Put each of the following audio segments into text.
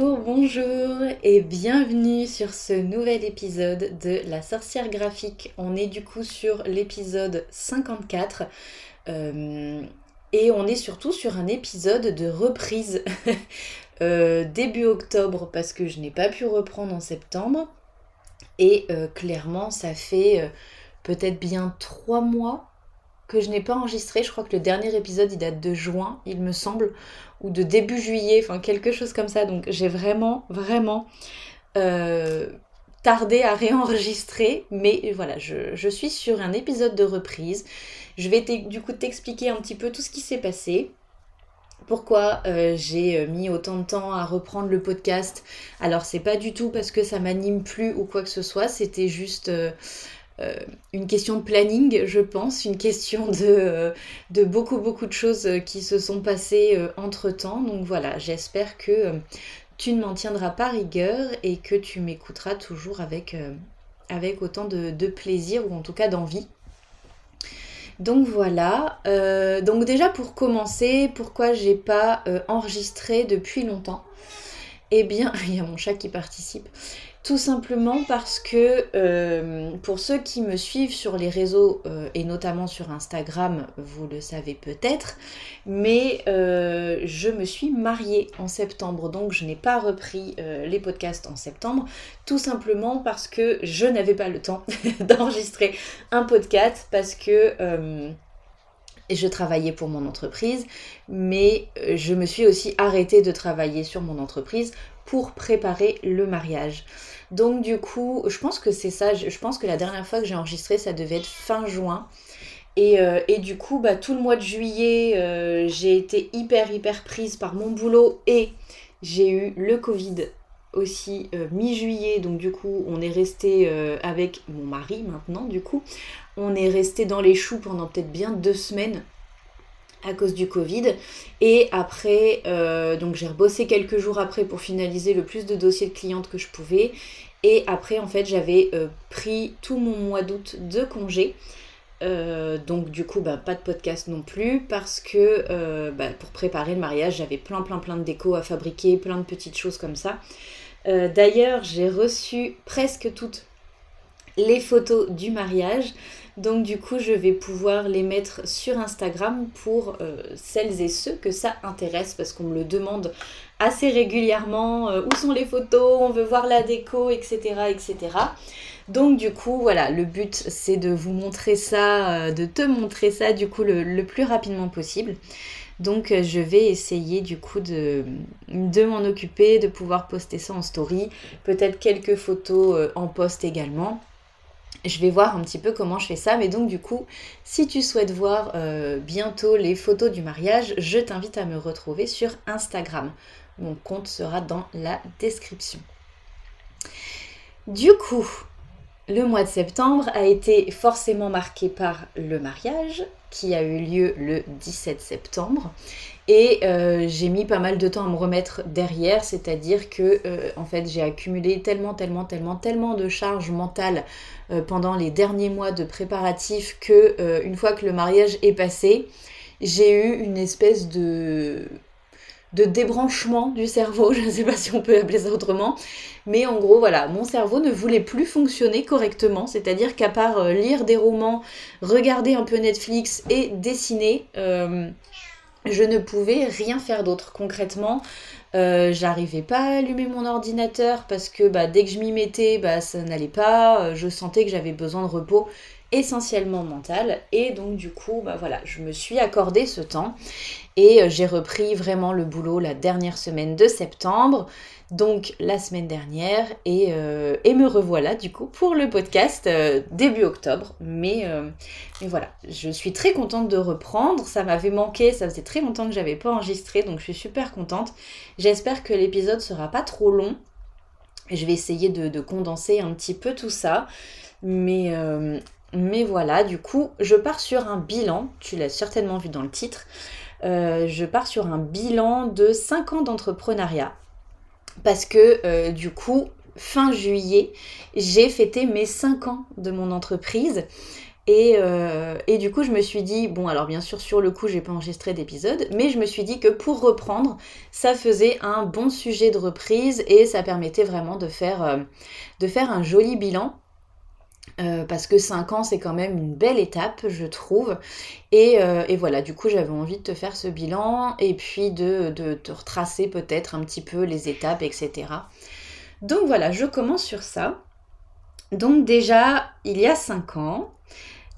Bonjour, et bienvenue sur ce nouvel épisode de La sorcière graphique. On est du coup sur l'épisode 54 euh, et on est surtout sur un épisode de reprise euh, début octobre parce que je n'ai pas pu reprendre en septembre et euh, clairement ça fait peut-être bien trois mois que je n'ai pas enregistré. Je crois que le dernier épisode il date de juin, il me semble, ou de début juillet, enfin quelque chose comme ça. Donc j'ai vraiment, vraiment euh, tardé à réenregistrer. Mais voilà, je, suis sur un épisode de reprise. Je vais du coup t'expliquer un petit peu tout ce qui s'est passé. Pourquoi euh, j'ai euh, mis autant de temps à reprendre le podcast Alors c'est pas du tout parce que ça m'anime plus ou quoi que ce soit, c'était juste une question de planning, je pense, une question de, euh, beaucoup, beaucoup de choses euh, qui se sont passées entre-temps. Donc voilà, j'espère que tu ne m'en tiendras pas rigueur et que tu m'écouteras toujours avec, avec autant de, plaisir ou en tout cas d'envie. Donc voilà, donc déjà pour commencer, pourquoi j'ai pas enregistré depuis longtemps? Eh bien, il y a mon chat qui participe. Tout simplement parce que euh, pour ceux qui me suivent sur les réseaux euh, et notamment sur Instagram, vous le savez peut-être, mais euh, je me suis mariée en septembre, donc je n'ai pas repris les podcasts en septembre, tout simplement parce que je n'avais pas le temps d'enregistrer un podcast parce que je travaillais pour mon entreprise, mais je me suis aussi arrêtée de travailler sur mon entreprise pour préparer le mariage. Donc du coup, je pense que c'est ça, je pense que la dernière fois que j'ai enregistré, ça devait être fin juin. Et, euh, du coup, bah, tout le mois de juillet, euh, j'ai été hyper hyper prise par mon boulot et j'ai eu le Covid aussi euh, mi-juillet. Donc du coup, on est resté avec mon mari maintenant, du coup. On est resté dans les choux pendant peut-être bien deux semaines à cause du Covid. Et après, euh, donc j'ai rebossé quelques jours après pour finaliser le plus de dossiers de clientes que je pouvais. Et après, en fait, j'avais euh, pris tout mon mois d'août de congé. Euh, donc du coup, bah, pas de podcast non plus parce que bah, pour préparer le mariage, j'avais plein plein plein de déco à fabriquer, plein de petites choses comme ça. D'ailleurs, j'ai reçu presque toutes les photos du mariage. Donc du coup, je vais pouvoir les mettre sur Instagram pour euh, celles et ceux que ça intéresse parce qu'on me le demande assez régulièrement. Euh, où sont les photos On veut voir la déco, etc., etc. Donc du coup, voilà, le but c'est de vous montrer ça, euh, de te montrer ça du coup le, plus rapidement possible. Donc je vais essayer du coup de, de m'en occuper, de pouvoir poster ça en story, peut-être quelques photos en post également. Je vais voir un petit peu comment je fais ça, mais donc du coup, si tu souhaites voir euh, bientôt les photos du mariage, je t'invite à me retrouver sur Instagram. Mon compte sera dans la description. Du coup, le mois de septembre a été forcément marqué par le mariage qui a eu lieu le 17 septembre et euh, j'ai mis pas mal de temps à me remettre derrière, c'est-à-dire que euh, en fait j'ai accumulé tellement, tellement, tellement, tellement de charges mentales euh, pendant les derniers mois de préparatifs que une fois que le mariage est passé, j'ai eu une espèce de de débranchement du cerveau, je ne sais pas si on peut appeler ça autrement, mais en gros voilà, mon cerveau ne voulait plus fonctionner correctement, c'est-à-dire qu'à part lire des romans, regarder un peu Netflix et dessiner, je ne pouvais rien faire d'autre. Concrètement, euh, j'arrivais pas à allumer mon ordinateur parce que bah, dès que je m'y mettais, bah, ça n'allait pas. Euh, je sentais que j'avais besoin de repos essentiellement mental. Et donc du coup, bah voilà, je me suis accordé ce temps et euh, j'ai repris vraiment le boulot la dernière semaine de septembre donc la semaine dernière et, euh, me revoilà du coup pour le podcast euh, début octobre. Mais, mais, voilà, je suis très contente de reprendre. Ça m'avait manqué, ça faisait très longtemps que j'avais pas enregistré, donc je suis super contente. J'espère que l'épisode sera pas trop long. Je vais essayer de, condenser un petit peu tout ça. Mais, mais voilà, du coup, je pars sur un bilan. Tu l'as certainement vu dans le titre. je pars sur un bilan de 5 ans d'entrepreneuriat parce que euh, du coup, fin juillet, j'ai fêté mes 5 ans de mon entreprise. Euh, et, du coup, je me suis dit, bon, alors bien sûr, sur le coup, j'ai pas enregistré d'épisode, mais je me suis dit que pour reprendre, ça faisait un bon sujet de reprise et ça permettait vraiment de faire, euh, de faire un joli bilan. Euh, parce que 5 ans, c'est quand même une belle étape, je trouve. Et, voilà, du coup, j'avais envie de te faire ce bilan et puis de, de te retracer peut-être un petit peu les étapes, etc. Donc voilà, je commence sur ça. Donc déjà, il y a 5 ans,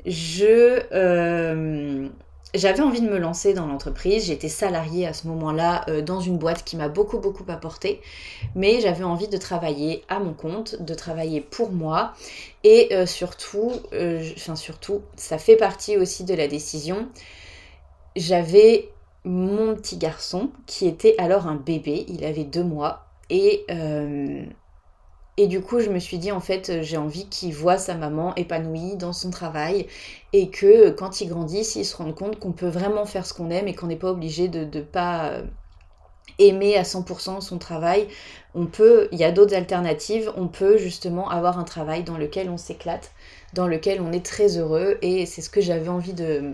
je euh, j'avais envie de me lancer dans l'entreprise. J'étais salariée à ce moment-là euh, dans une boîte qui m'a beaucoup beaucoup apporté, mais j'avais envie de travailler à mon compte, de travailler pour moi et euh, surtout, enfin surtout, ça fait partie aussi de la décision. J'avais mon petit garçon qui était alors un bébé, il avait deux mois et et du coup, je me suis dit, en fait, j'ai envie qu'il voit sa maman épanouie dans son travail et que quand il grandisse, il se rende compte qu'on peut vraiment faire ce qu'on aime et qu'on n'est pas obligé de ne pas euh, aimer à 100% son travail. On peut, il y a d'autres alternatives, on peut justement avoir un travail dans lequel on s'éclate, dans lequel on est très heureux et c'est ce que j'avais envie de,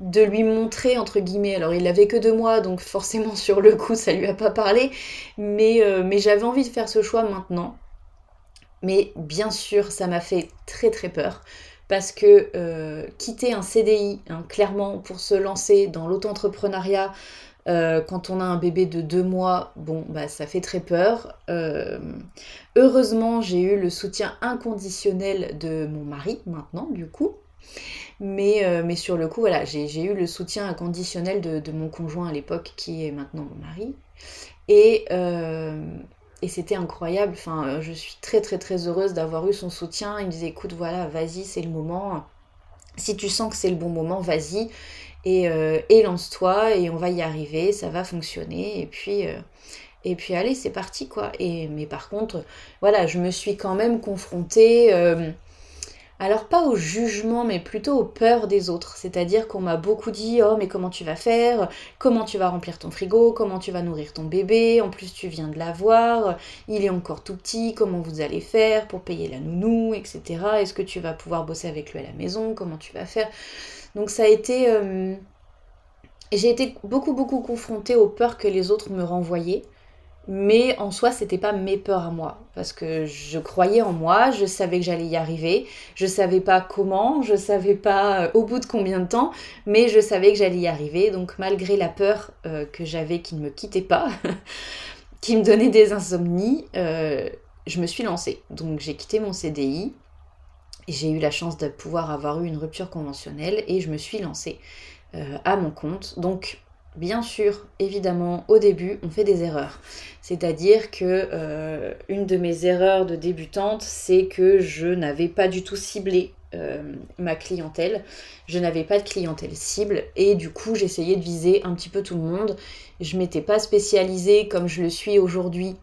lui montrer entre guillemets. Alors il avait que deux mois, donc forcément sur le coup ça lui a pas parlé, mais, euh, mais j'avais envie de faire ce choix maintenant. Mais bien sûr, ça m'a fait très très peur parce que euh, quitter un CDI, hein, clairement, pour se lancer dans l'auto-entrepreneuriat, euh, quand on a un bébé de deux mois, bon, bah ça fait très peur. Euh, heureusement, j'ai eu le soutien inconditionnel de mon mari maintenant, du coup. Mais, mais sur le coup, voilà, j'ai eu le soutien inconditionnel de, de mon conjoint à l'époque, qui est maintenant mon mari. Et, et c'était incroyable. Enfin, euh, je suis très très très heureuse d'avoir eu son soutien. Il me disait écoute, voilà, vas-y, c'est le moment. Si tu sens que c'est le bon moment, vas-y et, euh, lance-toi et on va y arriver, ça va fonctionner. Et puis, euh, et puis allez, c'est parti quoi. Et mais par contre, voilà, je me suis quand même confrontée alors pas au jugement, mais plutôt aux peurs des autres. C'est-à-dire qu'on m'a beaucoup dit Oh mais comment tu vas faire? Comment tu vas remplir ton frigo? Comment tu vas nourrir ton bébé? En plus tu viens de l'avoir, il est encore tout petit, comment vous allez faire pour payer la nounou, etc. Est-ce que tu vas pouvoir bosser avec lui à la maison? Comment tu vas faire? Donc ça a été... Euh, j'ai été beaucoup beaucoup confrontée aux peurs que les autres me renvoyaient. Mais en soi, c'était pas mes peurs à moi. Parce que je croyais en moi, je savais que j'allais y arriver. Je savais pas comment, je savais pas euh, au bout de combien de temps, mais je savais que j'allais y arriver. Donc, malgré la peur euh, que j'avais qui ne me quittait pas, qui me donnait des insomnies, euh, je me suis lancée. Donc, j'ai quitté mon CDI. J'ai eu la chance de pouvoir avoir eu une rupture conventionnelle et je me suis lancée à mon compte. Donc, Bien sûr, évidemment, au début, on fait des erreurs. C'est-à-dire que euh, une de mes erreurs de débutante, c'est que je n'avais pas du tout ciblé euh, ma clientèle. Je n'avais pas de clientèle cible et du coup, j'essayais de viser un petit peu tout le monde. Je m'étais pas spécialisée comme je le suis aujourd'hui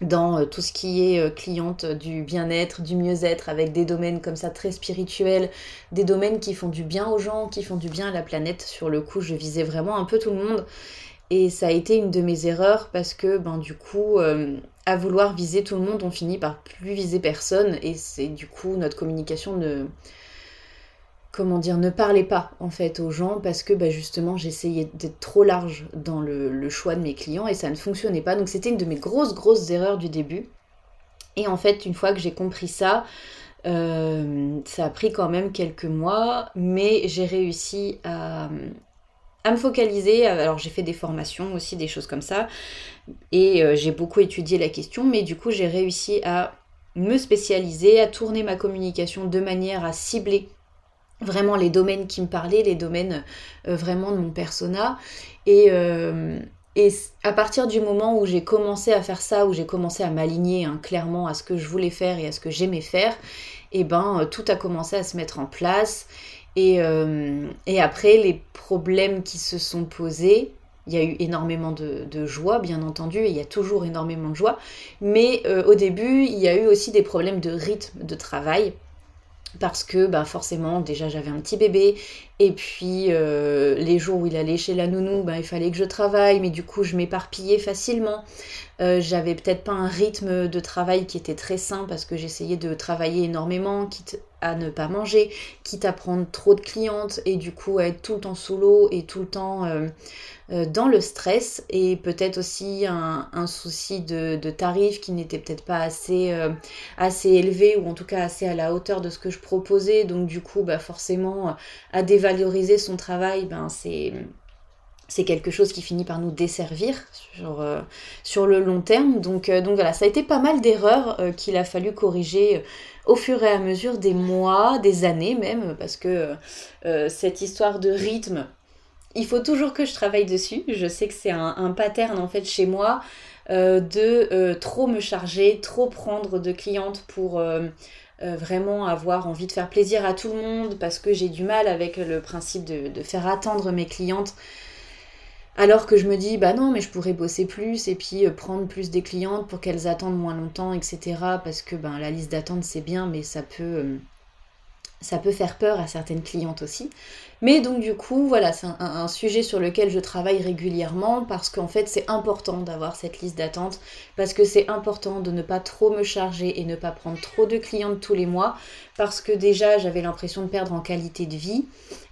dans euh, tout ce qui est euh, cliente du bien-être, du mieux-être, avec des domaines comme ça très spirituels, des domaines qui font du bien aux gens, qui font du bien à la planète. Sur le coup, je visais vraiment un peu tout le monde. Et ça a été une de mes erreurs parce que ben du coup, euh, à vouloir viser tout le monde, on finit par plus viser personne. Et c'est du coup notre communication ne, comment dire, ne parlez pas en fait aux gens parce que bah, justement j'essayais d'être trop large dans le, choix de mes clients et ça ne fonctionnait pas. Donc c'était une de mes grosses grosses erreurs du début. Et en fait une fois que j'ai compris ça, euh, ça a pris quand même quelques mois, mais j'ai réussi à, me focaliser. Alors j'ai fait des formations aussi, des choses comme ça, et euh, j'ai beaucoup étudié la question, mais du coup j'ai réussi à me spécialiser, à tourner ma communication de manière à cibler vraiment les domaines qui me parlaient, les domaines euh, vraiment de mon persona. Et, euh, et, à partir du moment où j'ai commencé à faire ça, où j'ai commencé à m'aligner hein, clairement à ce que je voulais faire et à ce que j'aimais faire, et eh ben euh, tout a commencé à se mettre en place. Et, et, après, les problèmes qui se sont posés, il y a eu énormément de, de, joie, bien entendu, et il y a toujours énormément de joie. Mais au début, il y a eu aussi des problèmes de rythme de travail parce que bah forcément déjà j'avais un petit bébé. Et puis euh, les jours où il allait chez la nounou bah, il fallait que je travaille. Mais du coup je m'éparpillais facilement euh, j'avais peut-être pas un rythme de travail qui était très sain parce que j'essayais de travailler énormément quitte à ne pas manger, quitte à prendre trop de clientes et du coup à être tout le temps sous l'eau et tout le temps euh, euh, dans le stress et peut-être aussi un, souci de, tarif qui n'était peut-être pas assez, élevé ou en tout cas assez à la hauteur de ce que je proposais. Donc du coup, bah, forcément, à dévaloriser son travail, ben, c'est c'est quelque chose qui finit par nous desservir sur, euh, le long terme. Donc, donc voilà, ça a été pas mal d'erreurs qu'il a fallu corriger au fur et à mesure des mois, des années même, parce que cette histoire de rythme, il faut toujours que je travaille dessus. Je sais que c'est un, pattern en fait chez moi euh, de euh, trop me charger, trop prendre de clientes pour euh, vraiment avoir envie de faire plaisir à tout le monde parce que j'ai du mal avec le principe de, faire attendre mes clientes. Alors que je me dis, bah non, mais je pourrais bosser plus et puis prendre plus des clientes pour qu'elles attendent moins longtemps, etc. Parce que ben, la liste d'attente c'est bien, mais ça peut, ça peut faire peur à certaines clientes aussi. Mais donc du coup, voilà, c'est un, sujet sur lequel je travaille régulièrement parce qu'en fait c'est important d'avoir cette liste d'attente, parce que c'est important de ne pas trop me charger et ne pas prendre trop de clientes tous les mois, parce que déjà j'avais l'impression de perdre en qualité de vie.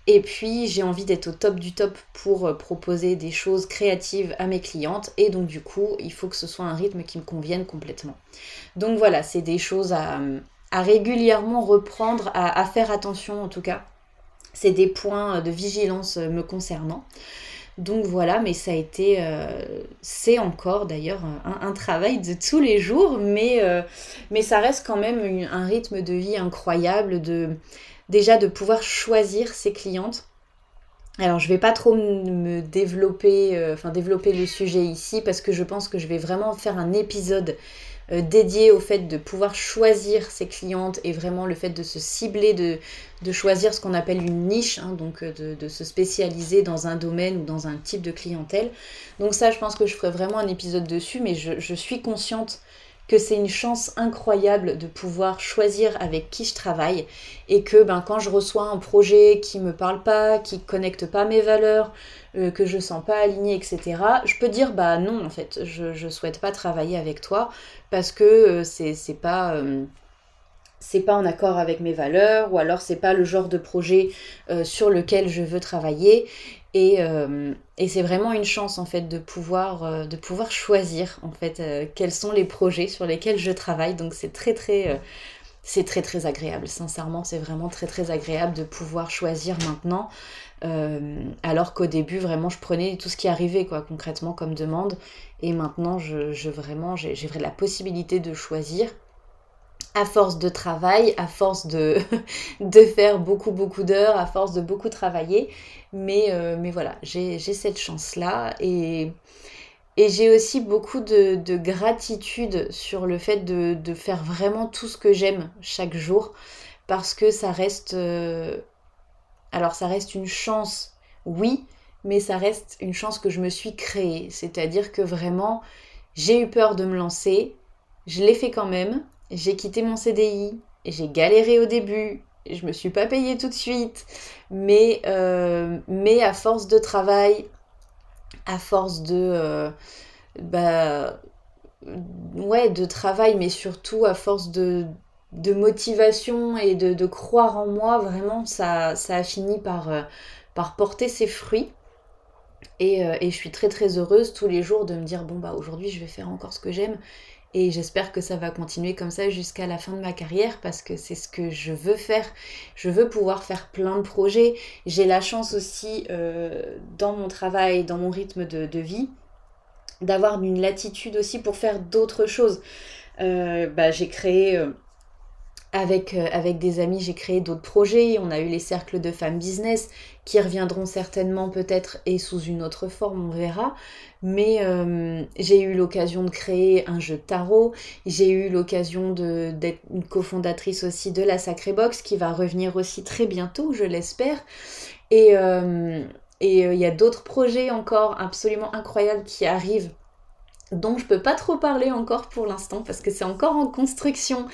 Et puis j'ai envie d'être au top du top pour euh, proposer des choses créatives à mes clientes. Et donc du coup, il faut que ce soit un rythme qui me convienne complètement. Donc voilà, c'est des choses à, régulièrement reprendre, à faire attention en tout cas c'est des points de vigilance me concernant. Donc voilà, mais ça a été, euh, c'est encore d'ailleurs un, travail de tous les jours, mais, euh, ça reste quand même un rythme de vie incroyable, de déjà de pouvoir choisir ses clientes. Alors je vais pas trop me développer, euh, enfin développer le sujet ici parce que je pense que je vais vraiment faire un épisode euh, dédié au fait de pouvoir choisir ses clientes et vraiment le fait de se cibler, de, choisir ce qu'on appelle une niche, hein, donc euh, de, se spécialiser dans un domaine ou dans un type de clientèle. Donc ça, je pense que je ferai vraiment un épisode dessus, mais je suis consciente que c'est une chance incroyable de pouvoir choisir avec qui je travaille et que ben, quand je reçois un projet qui me parle pas, qui connecte pas mes valeurs, euh, que je sens pas aligné, etc., je peux dire bah non en fait, je, je souhaite pas travailler avec toi parce que euh, c'est pas. Euh, c'est pas en accord avec mes valeurs ou alors c'est pas le genre de projet sur lequel je veux travailler. Et, et c'est vraiment une chance en fait de pouvoir, de pouvoir choisir en fait quels sont les projets sur lesquels je travaille. Donc c'est très très c'est très très agréable. Sincèrement c'est vraiment très très agréable de pouvoir choisir maintenant. Euh, alors qu'au début, vraiment, je prenais tout ce qui arrivait, quoi, concrètement, comme demande. Et maintenant, je, vraiment, j'ai la possibilité de choisir à force de travail, à force de, de faire beaucoup, beaucoup d'heures, à force de beaucoup travailler. Mais, euh, mais voilà, j'ai cette chance-là. Et, et j'ai aussi beaucoup de, gratitude sur le fait de, faire vraiment tout ce que j'aime chaque jour. Parce que ça reste... Euh, alors ça reste une chance, oui, mais ça reste une chance que je me suis créée. C'est-à-dire que vraiment, j'ai eu peur de me lancer, je l'ai fait quand même, j'ai quitté mon CDI, j'ai galéré au début, je me suis pas payée tout de suite, mais, euh, mais à force de travail, à force de... Euh, bah, ouais, de travail, mais surtout à force de, de motivation et de, croire en moi, vraiment, ça, ça a fini par, euh, par porter ses fruits. Et, et, je suis très très heureuse tous les jours de me dire, bon bah aujourd'hui je vais faire encore ce que j'aime. Et j'espère que ça va continuer comme ça jusqu'à la fin de ma carrière parce que c'est ce que je veux faire. Je veux pouvoir faire plein de projets. J'ai la chance aussi euh, dans mon travail, dans mon rythme de, vie, d'avoir une latitude aussi pour faire d'autres choses. bah, j'ai créé avec, euh, avec des amis, j'ai créé d'autres projets. On a eu les cercles de femmes business qui reviendront certainement peut-être et sous une autre forme, on verra. Mais euh, j'ai eu l'occasion de créer un jeu tarot. J'ai eu l'occasion d'être une cofondatrice aussi de la Sacrée Box qui va revenir aussi très bientôt, je l'espère. Et euh, et il y a d'autres projets encore absolument incroyables qui arrivent dont je peux pas trop parler encore pour l'instant parce que c'est encore en construction.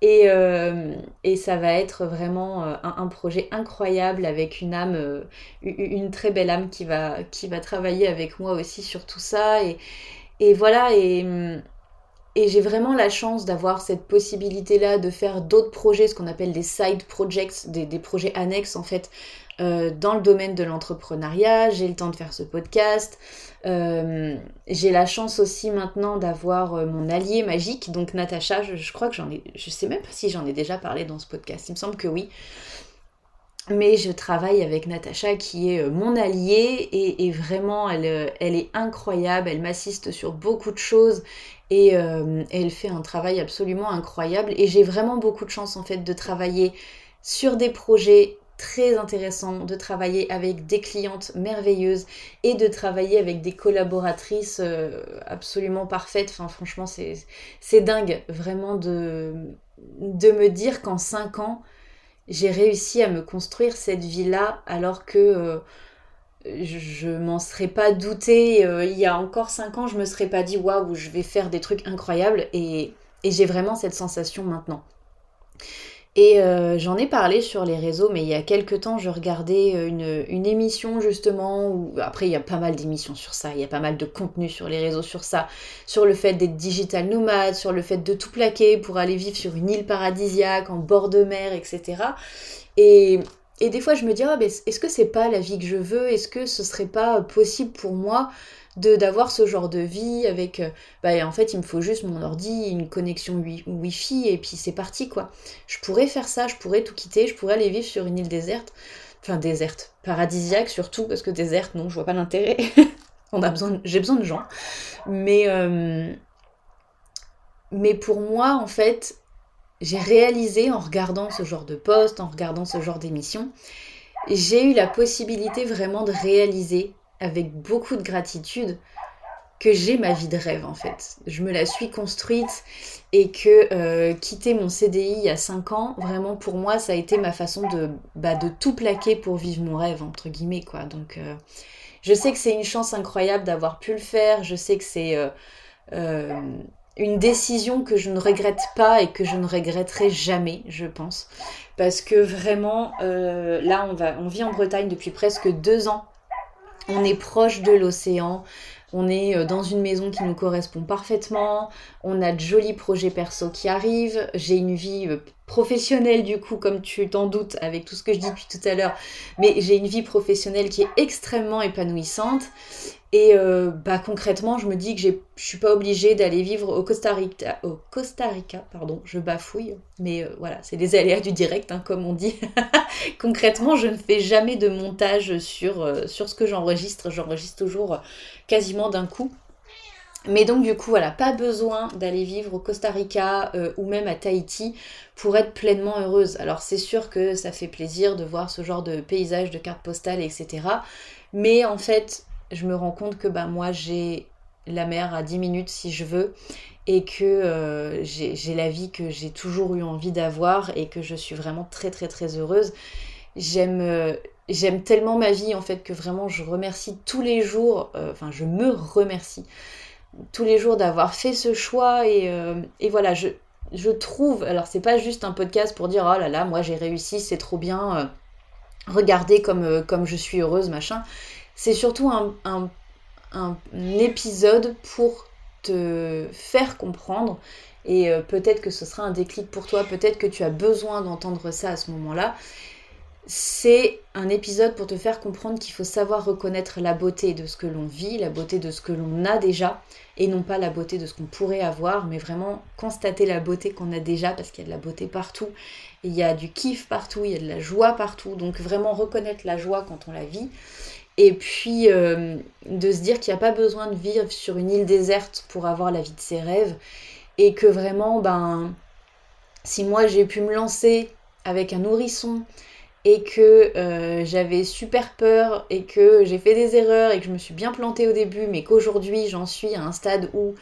Et, euh, et, ça va être vraiment euh, un, projet incroyable avec une âme, euh, une très belle âme qui va, qui va travailler avec moi aussi sur tout ça. Et, et voilà et, et j'ai vraiment la chance d'avoir cette possibilité-là de faire d'autres projets, ce qu'on appelle des side projects, des, projets annexes en fait, euh, dans le domaine de l'entrepreneuriat. J'ai le temps de faire ce podcast. Euh, j'ai la chance aussi maintenant d'avoir euh, mon allié magique, donc Natacha. Je, crois que j'en ai, je sais même pas si j'en ai déjà parlé dans ce podcast. Il me semble que oui. Mais je travaille avec Natacha qui est mon alliée et, vraiment elle, elle, est incroyable, elle m'assiste sur beaucoup de choses et elle fait un travail absolument incroyable et j'ai vraiment beaucoup de chance en fait de travailler sur des projets très intéressant de travailler avec des clientes merveilleuses et de travailler avec des collaboratrices euh, absolument parfaites. Enfin, franchement, c'est dingue vraiment de, de me dire qu'en 5 ans, j'ai réussi à me construire cette vie-là alors que euh, je, m'en serais pas douté. Euh, il y a encore 5 ans, je me serais pas dit waouh, je vais faire des trucs incroyables et, et j'ai vraiment cette sensation maintenant. Et euh, j'en ai parlé sur les réseaux, mais il y a quelques temps, je regardais euh, une, émission justement, où après il y a pas mal d'émissions sur ça, il y a pas mal de contenu sur les réseaux sur ça, sur le fait d'être digital nomade, sur le fait de tout plaquer pour aller vivre sur une île paradisiaque, en bord de mer, etc. Et, des fois je me dis, ah, est-ce que c'est pas la vie que je veux? Est-ce que ce serait pas possible pour moi d'avoir ce genre de vie avec euh, bah en fait il me faut juste mon ordi une connexion wi fi et puis c'est parti quoi. Je pourrais faire ça je pourrais tout quitter je pourrais aller vivre sur une île déserte. Enfin déserte paradisiaque surtout parce que déserte non je vois pas l'intérêt. On a besoin j'ai besoin de gens. Mais euh, mais pour moi en fait j'ai réalisé en regardant ce genre de poste en regardant ce genre d'émission j'ai eu la possibilité vraiment de réaliser avec beaucoup de gratitude que j'ai ma vie de rêve en fait. Je me la suis construite et que euh, quitter mon CDI il y a 5 ans, vraiment pour moi ça a été ma façon de, bah, de tout plaquer pour vivre mon rêve entre guillemets quoi. Donc euh, je sais que c'est une chance incroyable d'avoir pu le faire, je sais que c'est euh, une décision que je ne regrette pas et que je ne regretterai jamais, je pense. Parce que vraiment, là on, va, on vit en Bretagne depuis presque deux ans on est proche de l'océan, on est euh, dans une maison qui nous correspond parfaitement, on a de jolis projets perso qui arrivent, j'ai une vie euh, professionnelle du coup, comme tu t'en doutes avec tout ce que je dis depuis tout à l'heure, mais j'ai une vie professionnelle qui est extrêmement épanouissante. Et euh, bah, concrètement, je me dis que je suis pas obligée d'aller vivre au Costa Rica, au Costa Rica, pardon, je bafouille, mais euh, voilà, c'est des aléas du direct, hein, comme on dit. concrètement, je ne fais jamais de montage sur, sur ce que j'enregistre, j'enregistre toujours quasiment d'un coup. Mais donc du coup, voilà, pas besoin d'aller vivre au Costa Rica ou même à Tahiti pour être pleinement heureuse. Alors c'est sûr que ça fait plaisir de voir ce genre de paysage, de cartes postales, etc. Mais en fait, je me rends compte que bah, moi j'ai la mer à 10 minutes si je veux et que euh, j'ai la vie que j'ai toujours eu envie d'avoir et que je suis vraiment très très très heureuse. J'aime euh, j'aime tellement ma vie en fait que vraiment je remercie tous les jours, euh, enfin je me remercie tous les jours d'avoir fait ce choix et, et voilà, je, trouve, alors c'est pas juste un podcast pour dire oh là là, moi j'ai réussi, c'est trop bien, regardez comme, comme je suis heureuse, machin c'est surtout un, épisode pour te faire comprendre et euh, peut-être que ce sera un déclic pour toi, peut-être que tu as besoin d'entendre ça à ce moment-là. C'est un épisode pour te faire comprendre qu'il faut savoir reconnaître la beauté de ce que l'on vit, la beauté de ce que l'on a déjà, et non pas la beauté de ce qu'on pourrait avoir, mais vraiment constater la beauté qu'on a déjà, parce qu'il y a de la beauté partout, il y a du kiff partout, il y a de la joie partout, donc vraiment reconnaître la joie quand on la vit. Et puis euh, de se dire qu'il n'y a pas besoin de vivre sur une île déserte pour avoir la vie de ses rêves. Et que vraiment, ben, si moi j'ai pu me lancer avec un nourrisson et que euh, j'avais super peur et que j'ai fait des erreurs et que je me suis bien plantée au début, mais qu'aujourd'hui j'en suis à un stade où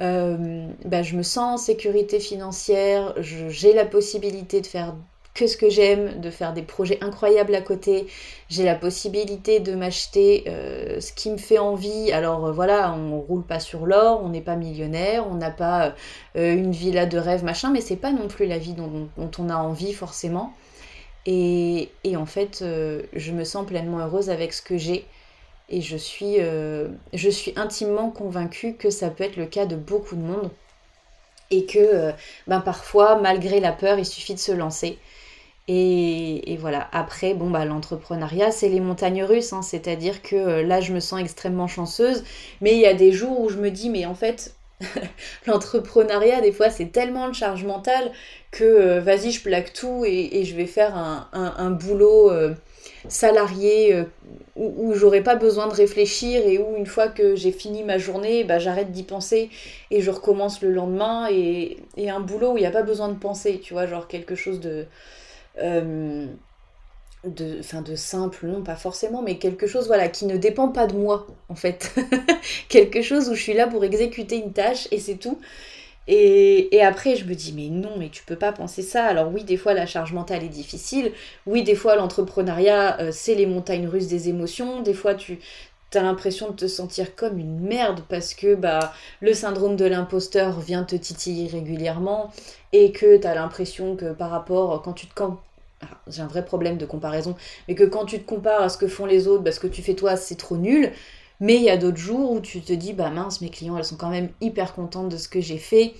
euh, ben, je me sens en sécurité financière, j'ai la possibilité de faire que ce que j'aime, de faire des projets incroyables à côté. J'ai la possibilité de m'acheter euh, ce qui me fait envie. Alors voilà, on roule pas sur l'or, on n'est pas millionnaire, on n'a pas une villa de rêve, machin, mais c'est pas non plus la vie dont, on a envie forcément. Et, en fait, je me sens pleinement heureuse avec ce que j'ai. Et je suis, je suis intimement convaincue que ça peut être le cas de beaucoup de monde. Et que ben, parfois, malgré la peur, il suffit de se lancer. Et, voilà, après, bon, bah, l'entrepreneuriat, c'est les montagnes russes, hein. c'est-à-dire que là, je me sens extrêmement chanceuse, mais il y a des jours où je me dis, mais en fait, l'entrepreneuriat, des fois, c'est tellement de charge mentale que euh, vas-y, je plaque tout et, je vais faire un, boulot euh, salarié euh, où, j'aurais pas besoin de réfléchir et où, une fois que j'ai fini ma journée, bah, j'arrête d'y penser et je recommence le lendemain. Et, un boulot où il n'y a pas besoin de penser, tu vois, genre quelque chose de de, enfin de simple, non pas forcément, mais quelque chose voilà qui ne dépend pas de moi en fait. quelque chose où je suis là pour exécuter une tâche et c'est tout. Et, après je me dis mais non mais tu peux pas penser ça. Alors oui des fois la charge mentale est difficile, oui des fois l'entrepreneuriat euh, c'est les montagnes russes des émotions, des fois tu as l'impression de te sentir comme une merde parce que bah le syndrome de l'imposteur vient te titiller régulièrement et que tu as l'impression que par rapport quand tu te j'ai un vrai problème de comparaison, mais que quand tu te compares à ce que font les autres, bah, ce que tu fais toi, c'est trop nul. Mais il y a d'autres jours où tu te dis, bah mince, mes clients, elles sont quand même hyper contentes de ce que j'ai fait.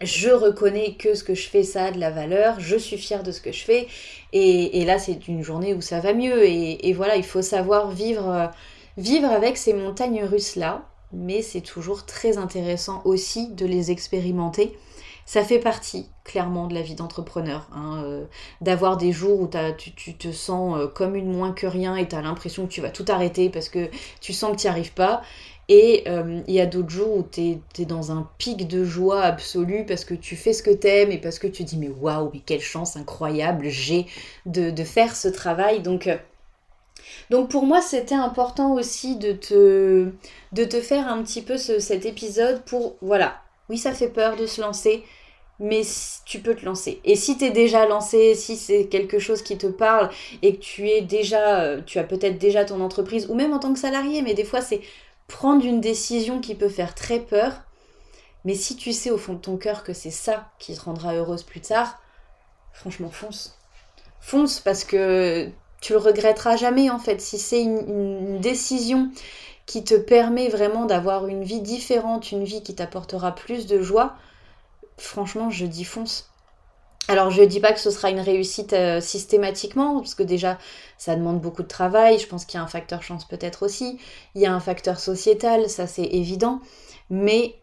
Je reconnais que ce que je fais, ça a de la valeur. Je suis fière de ce que je fais. Et, là, c'est une journée où ça va mieux. Et, voilà, il faut savoir vivre, euh, vivre avec ces montagnes russes-là. Mais c'est toujours très intéressant aussi de les expérimenter ça fait partie clairement de la vie d'entrepreneur. Hein, euh, d'avoir des jours où tu, te sens euh, comme une moins que rien et tu as l'impression que tu vas tout arrêter parce que tu sens que tu n'y arrives pas. Et euh, il y a d'autres jours où tu es, dans un pic de joie absolue parce que tu fais ce que tu aimes et parce que tu dis mais waouh, mais quelle chance incroyable j'ai de, faire ce travail. Donc, donc pour moi c'était important aussi de te, de te faire un petit peu cet épisode pour voilà oui, ça fait peur de se lancer, mais tu peux te lancer. Et si tu es déjà lancé, si c'est quelque chose qui te parle et que tu es déjà, euh, tu as peut-être déjà ton entreprise, ou même en tant que salarié, mais des fois c'est prendre une décision qui peut faire très peur. Mais si tu sais au fond de ton cœur que c'est ça qui te rendra heureuse plus tard, franchement fonce. Fonce parce que tu le regretteras jamais en fait. Si c'est une décision qui te permet vraiment d'avoir une vie différente, une vie qui t'apportera plus de joie, franchement, je dis fonce. Alors je dis pas que ce sera une réussite euh, systématiquement, parce que déjà ça demande beaucoup de travail, je pense qu'il y a un facteur chance peut-être aussi, il y a un facteur sociétal, ça c'est évident, mais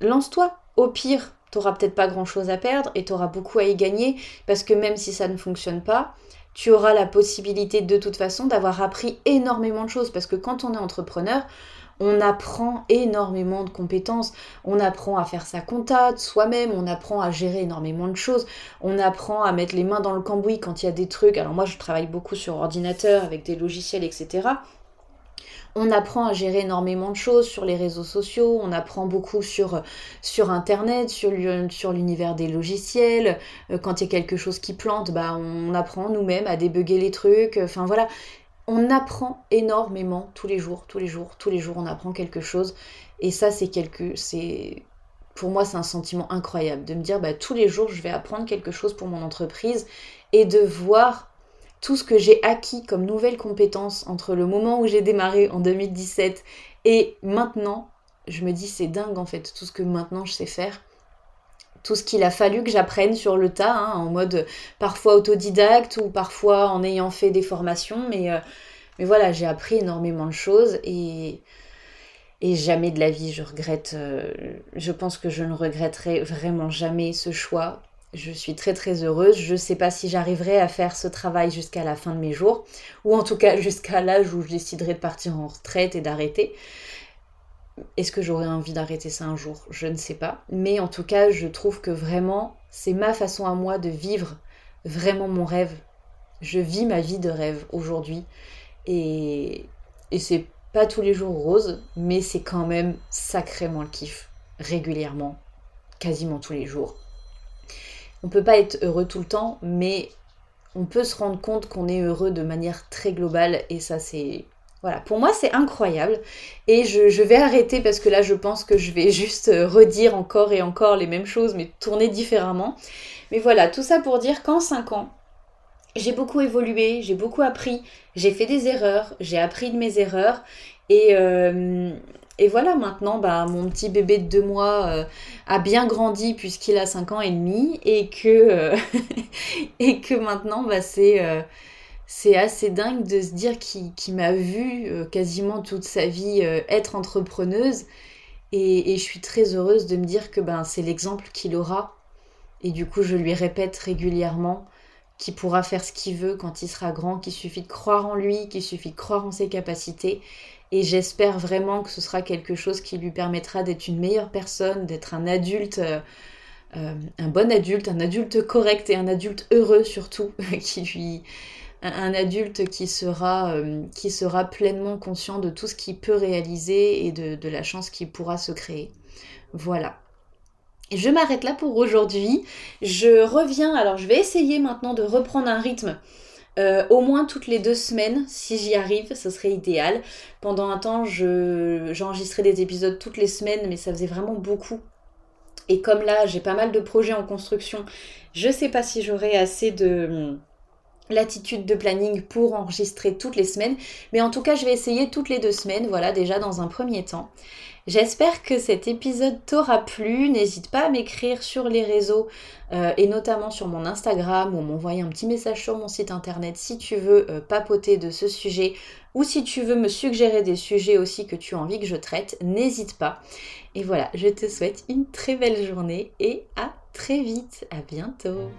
lance-toi, au pire, t'auras peut-être pas grand-chose à perdre et t'auras beaucoup à y gagner, parce que même si ça ne fonctionne pas, tu auras la possibilité de toute façon d'avoir appris énormément de choses. Parce que quand on est entrepreneur, on apprend énormément de compétences, on apprend à faire sa compta soi-même, on apprend à gérer énormément de choses, on apprend à mettre les mains dans le cambouis quand il y a des trucs. Alors moi je travaille beaucoup sur ordinateur avec des logiciels, etc on apprend à gérer énormément de choses sur les réseaux sociaux, on apprend beaucoup sur, Internet, sur, sur l'univers des logiciels. Euh, quand il y a quelque chose qui plante, bah, on apprend nous-mêmes à débugger les trucs. Enfin voilà, on apprend énormément tous les jours, tous les jours, tous les jours, on apprend quelque chose. Et ça, c'est quelque, c'est pour moi, c'est un sentiment incroyable de me dire, bah, tous les jours, je vais apprendre quelque chose pour mon entreprise et de voir tout ce que j'ai acquis comme nouvelles compétences entre le moment où j'ai démarré en 2017 et maintenant, je me dis c'est dingue en fait, tout ce que maintenant je sais faire. Tout ce qu'il a fallu que j'apprenne sur le tas, hein, en mode parfois autodidacte ou parfois en ayant fait des formations. Mais, euh, mais voilà, j'ai appris énormément de choses et, et jamais de la vie je regrette. Euh, je pense que je ne regretterai vraiment jamais ce choix je suis très très heureuse. Je ne sais pas si j'arriverai à faire ce travail jusqu'à la fin de mes jours, ou en tout cas jusqu'à l'âge où je déciderai de partir en retraite et d'arrêter. Est-ce que j'aurai envie d'arrêter ça un jour? Je ne sais pas. Mais en tout cas, je trouve que vraiment, c'est ma façon à moi de vivre vraiment mon rêve. Je vis ma vie de rêve aujourd'hui. Et, et c'est pas tous les jours rose, mais c'est quand même sacrément le kiff. Régulièrement. Quasiment tous les jours on peut pas être heureux tout le temps, mais on peut se rendre compte qu'on est heureux de manière très globale et ça c'est voilà, pour moi c'est incroyable et je, vais arrêter parce que là je pense que je vais juste redire encore et encore les mêmes choses mais tourner différemment. Mais voilà, tout ça pour dire qu'en 5 ans, j'ai beaucoup évolué, j'ai beaucoup appris, j'ai fait des erreurs, j'ai appris de mes erreurs et, euh, voilà, maintenant, bah, mon petit bébé de deux mois euh, a bien grandi puisqu'il a 5 ans et demi et que, euh, et que maintenant, bah, c'est, c'est assez dingue de se dire qu'il, m'a vu quasiment toute sa vie être entrepreneuse. Et, et, je suis très heureuse de me dire que ben, c'est l'exemple qu'il aura. Et du coup, je lui répète régulièrement qu'il pourra faire ce qu'il veut quand il sera grand, qu'il suffit de croire en lui, qu'il suffit de croire en ses capacités. Et j'espère vraiment que ce sera quelque chose qui lui permettra d'être une meilleure personne, d'être un adulte, euh, euh, un bon adulte, un adulte correct et un adulte heureux surtout, qui lui, un, adulte qui sera, euh, qui sera pleinement conscient de tout ce qu'il peut réaliser et de, la chance qu'il pourra se créer. Voilà. Je m'arrête là pour aujourd'hui. Je reviens, alors je vais essayer maintenant de reprendre un rythme euh, au moins toutes les deux semaines, si j'y arrive, ce serait idéal. Pendant un temps, j'enregistrais des épisodes toutes les semaines, mais ça faisait vraiment beaucoup. Et comme là, j'ai pas mal de projets en construction, je sais pas si j'aurai assez de latitude de planning pour enregistrer toutes les semaines. Mais en tout cas, je vais essayer toutes les deux semaines, voilà, déjà dans un premier temps. J'espère que cet épisode t'aura plu. N'hésite pas à m'écrire sur les réseaux euh, et notamment sur mon Instagram ou m'envoyer un petit message sur mon site internet si tu veux euh, papoter de ce sujet ou si tu veux me suggérer des sujets aussi que tu as envie que je traite. N'hésite pas. Et voilà, je te souhaite une très belle journée et à très vite. À bientôt.